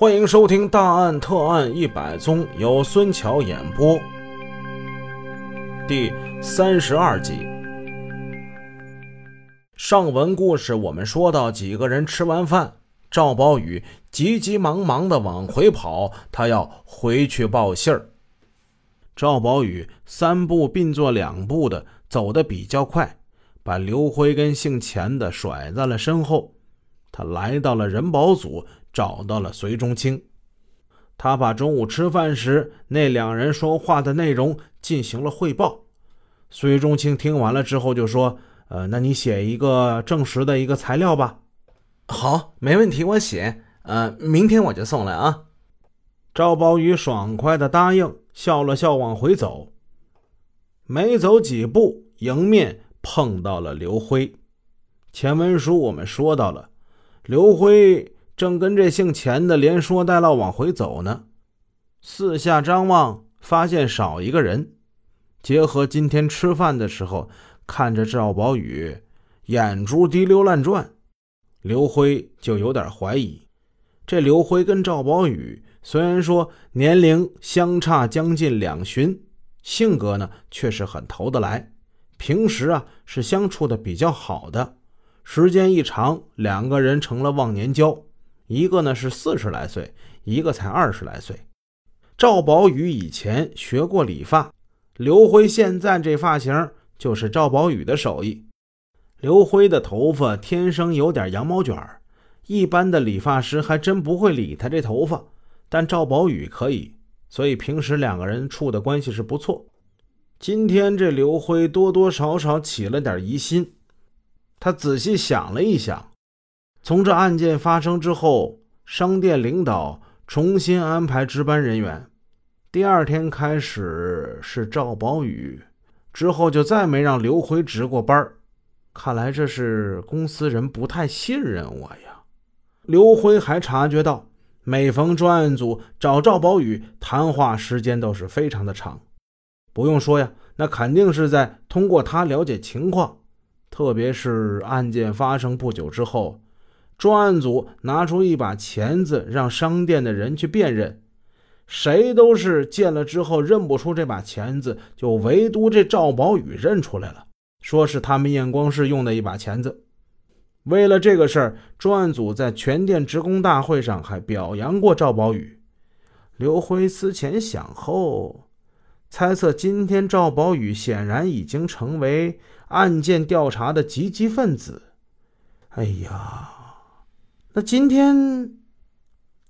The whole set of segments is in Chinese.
欢迎收听《大案特案一百宗》，由孙桥演播，第三十二集。上文故事我们说到，几个人吃完饭，赵宝宇急急忙忙的往回跑，他要回去报信儿。赵宝宇三步并作两步的走得比较快，把刘辉跟姓钱的甩在了身后。他来到了人保组。找到了隋中清，他把中午吃饭时那两人说话的内容进行了汇报。隋中清听完了之后就说：“呃，那你写一个证实的一个材料吧。”“好，没问题，我写。呃，明天我就送来啊。”赵宝宇爽快的答应，笑了笑往回走。没走几步，迎面碰到了刘辉。前文书我们说到了，刘辉。正跟这姓钱的连说带唠往回走呢，四下张望，发现少一个人。结合今天吃饭的时候看着赵宝宇眼珠滴溜乱转，刘辉就有点怀疑。这刘辉跟赵宝宇虽然说年龄相差将近两旬，性格呢却是很投得来，平时啊是相处的比较好的。时间一长，两个人成了忘年交。一个呢是四十来岁，一个才二十来岁。赵宝宇以前学过理发，刘辉现在这发型就是赵宝宇的手艺。刘辉的头发天生有点羊毛卷一般的理发师还真不会理他这头发，但赵宝宇可以，所以平时两个人处的关系是不错。今天这刘辉多多少少起了点疑心，他仔细想了一想。从这案件发生之后，商店领导重新安排值班人员。第二天开始是赵宝宇，之后就再没让刘辉值过班看来这是公司人不太信任我呀。刘辉还察觉到，每逢专案组找赵宝宇谈话，时间都是非常的长。不用说呀，那肯定是在通过他了解情况，特别是案件发生不久之后。专案组拿出一把钳子，让商店的人去辨认，谁都是见了之后认不出这把钳子，就唯独这赵宝宇认出来了，说是他们验光室用的一把钳子。为了这个事儿，专案组在全店职工大会上还表扬过赵宝宇。刘辉思前想后，猜测今天赵宝宇显然已经成为案件调查的积极分子。哎呀！那今天，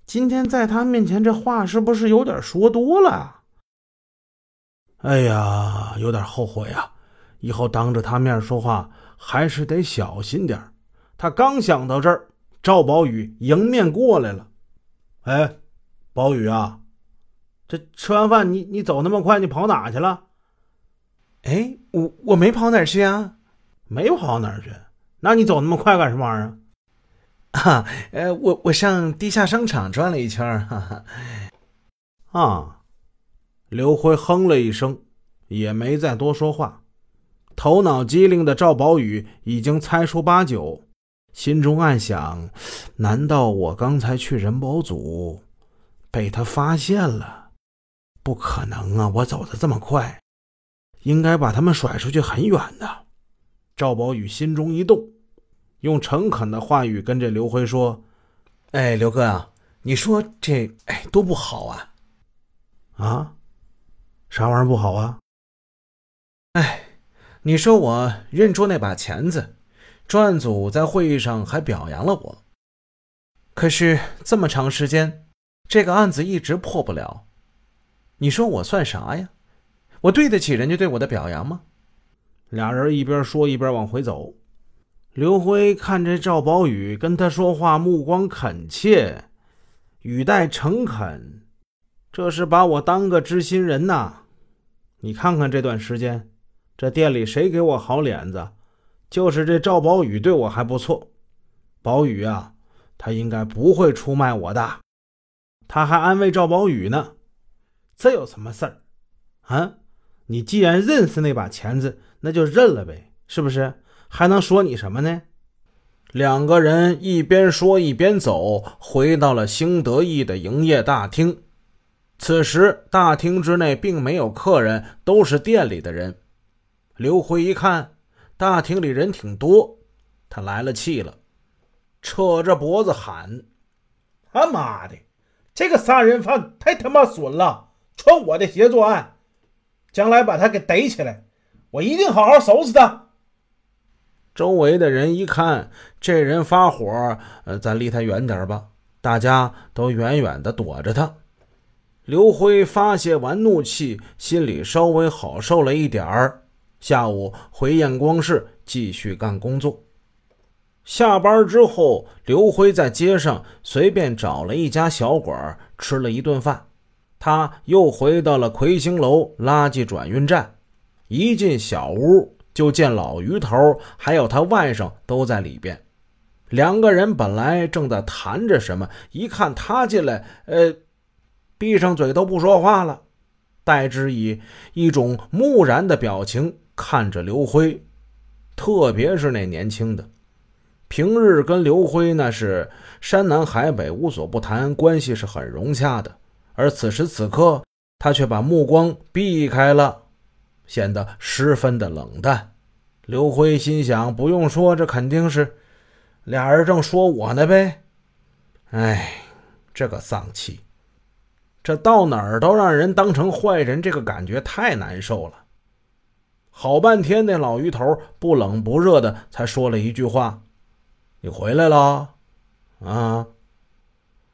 今天在他面前这话是不是有点说多了？哎呀，有点后悔啊！以后当着他面说话还是得小心点他刚想到这儿，赵宝宇迎面过来了。哎，宝宇啊，这吃完饭你你走那么快，你跑哪去了？哎，我我没跑哪去啊，没跑哪去？那你走那么快干什么玩意儿？啊，呃，我我上地下商场转了一圈哈哈。啊，刘辉哼了一声，也没再多说话。头脑机灵的赵宝宇已经猜出八九，心中暗想：难道我刚才去人保组被他发现了？不可能啊，我走的这么快，应该把他们甩出去很远的。赵宝宇心中一动。用诚恳的话语跟这刘辉说：“哎，刘哥啊，你说这哎多不好啊！啊，啥玩意儿不好啊？哎，你说我认出那把钳子，专案组在会议上还表扬了我。可是这么长时间，这个案子一直破不了。你说我算啥呀？我对得起人家对我的表扬吗？”俩人一边说一边往回走。刘辉看这赵宝宇跟他说话，目光恳切，语带诚恳，这是把我当个知心人呐。你看看这段时间，这店里谁给我好脸子？就是这赵宝宇对我还不错。宝宇啊，他应该不会出卖我的。他还安慰赵宝宇呢：“这有什么事儿？啊，你既然认识那把钳子，那就认了呗，是不是？”还能说你什么呢？两个人一边说一边走，回到了兴德义的营业大厅。此时大厅之内并没有客人，都是店里的人。刘辉一看，大厅里人挺多，他来了气了，扯着脖子喊：“他妈的，这个杀人犯太他妈损了，穿我的鞋作案！将来把他给逮起来，我一定好好收拾他！”周围的人一看这人发火，呃，咱离他远点吧。大家都远远的躲着他。刘辉发泄完怒气，心里稍微好受了一点儿。下午回验光室继续干工作。下班之后，刘辉在街上随便找了一家小馆吃了一顿饭。他又回到了魁星楼垃圾转运站，一进小屋。就见老于头还有他外甥都在里边，两个人本来正在谈着什么，一看他进来，呃，闭上嘴都不说话了，代之以一种木然的表情看着刘辉，特别是那年轻的，平日跟刘辉那是山南海北无所不谈，关系是很融洽的，而此时此刻他却把目光避开了。显得十分的冷淡。刘辉心想：不用说，这肯定是俩人正说我呢呗。哎，这个丧气，这到哪儿都让人当成坏人，这个感觉太难受了。好半天，那老鱼头不冷不热的才说了一句话：“你回来了？”啊，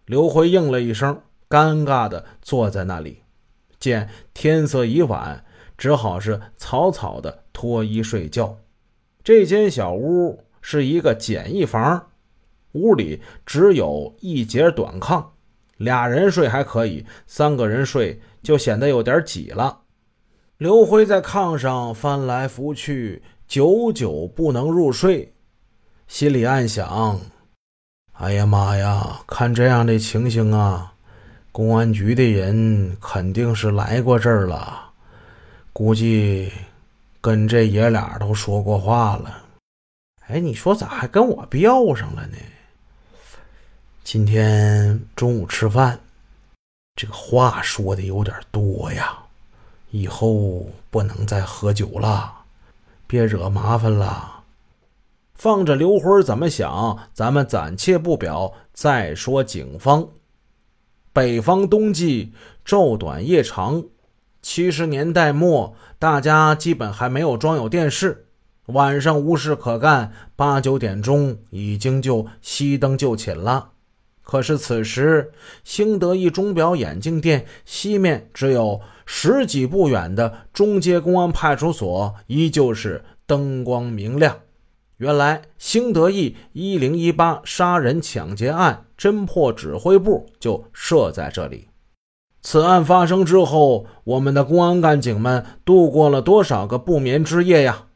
刘辉应了一声，尴尬的坐在那里。见天色已晚。只好是草草的脱衣睡觉。这间小屋是一个简易房，屋里只有一节短炕，俩人睡还可以，三个人睡就显得有点挤了。刘辉在炕上翻来覆去，久久不能入睡，心里暗想：“哎呀妈呀，看这样的情形啊，公安局的人肯定是来过这儿了。”估计跟这爷俩都说过话了。哎，你说咋还跟我飙上了呢？今天中午吃饭，这个话说的有点多呀。以后不能再喝酒了，别惹麻烦了。放着刘辉怎么想，咱们暂且不表。再说警方，北方冬季昼短夜长。七十年代末，大家基本还没有装有电视，晚上无事可干，八九点钟已经就熄灯就寝了。可是此时，兴德一钟表眼镜店西面只有十几步远的中街公安派出所依旧是灯光明亮。原来，兴德义一零一八杀人抢劫案侦破指挥部就设在这里。此案发生之后，我们的公安干警们度过了多少个不眠之夜呀！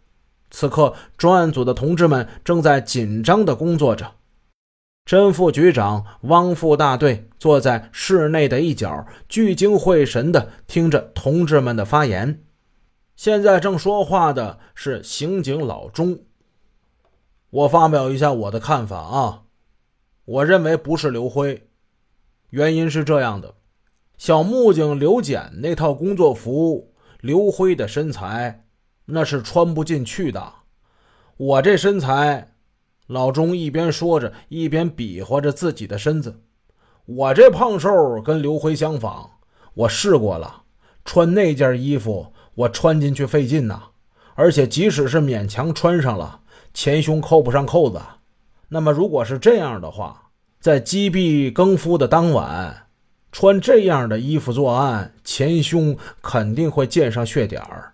此刻，专案组的同志们正在紧张地工作着。甄副局长、汪副大队坐在室内的一角，聚精会神地听着同志们的发言。现在正说话的是刑警老钟。我发表一下我的看法啊，我认为不是刘辉，原因是这样的。小木匠刘简那套工作服，刘辉的身材那是穿不进去的。我这身材，老钟一边说着，一边比划着自己的身子。我这胖瘦跟刘辉相仿，我试过了，穿那件衣服我穿进去费劲呐。而且即使是勉强穿上了，前胸扣不上扣子。那么如果是这样的话，在击毙更夫的当晚。穿这样的衣服作案，前胸肯定会溅上血点儿。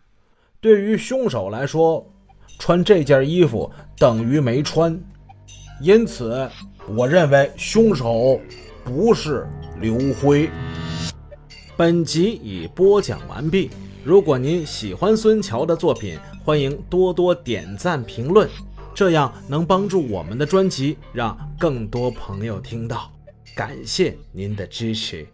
对于凶手来说，穿这件衣服等于没穿，因此，我认为凶手不是刘辉。本集已播讲完毕。如果您喜欢孙桥的作品，欢迎多多点赞评论，这样能帮助我们的专辑让更多朋友听到。感谢您的支持。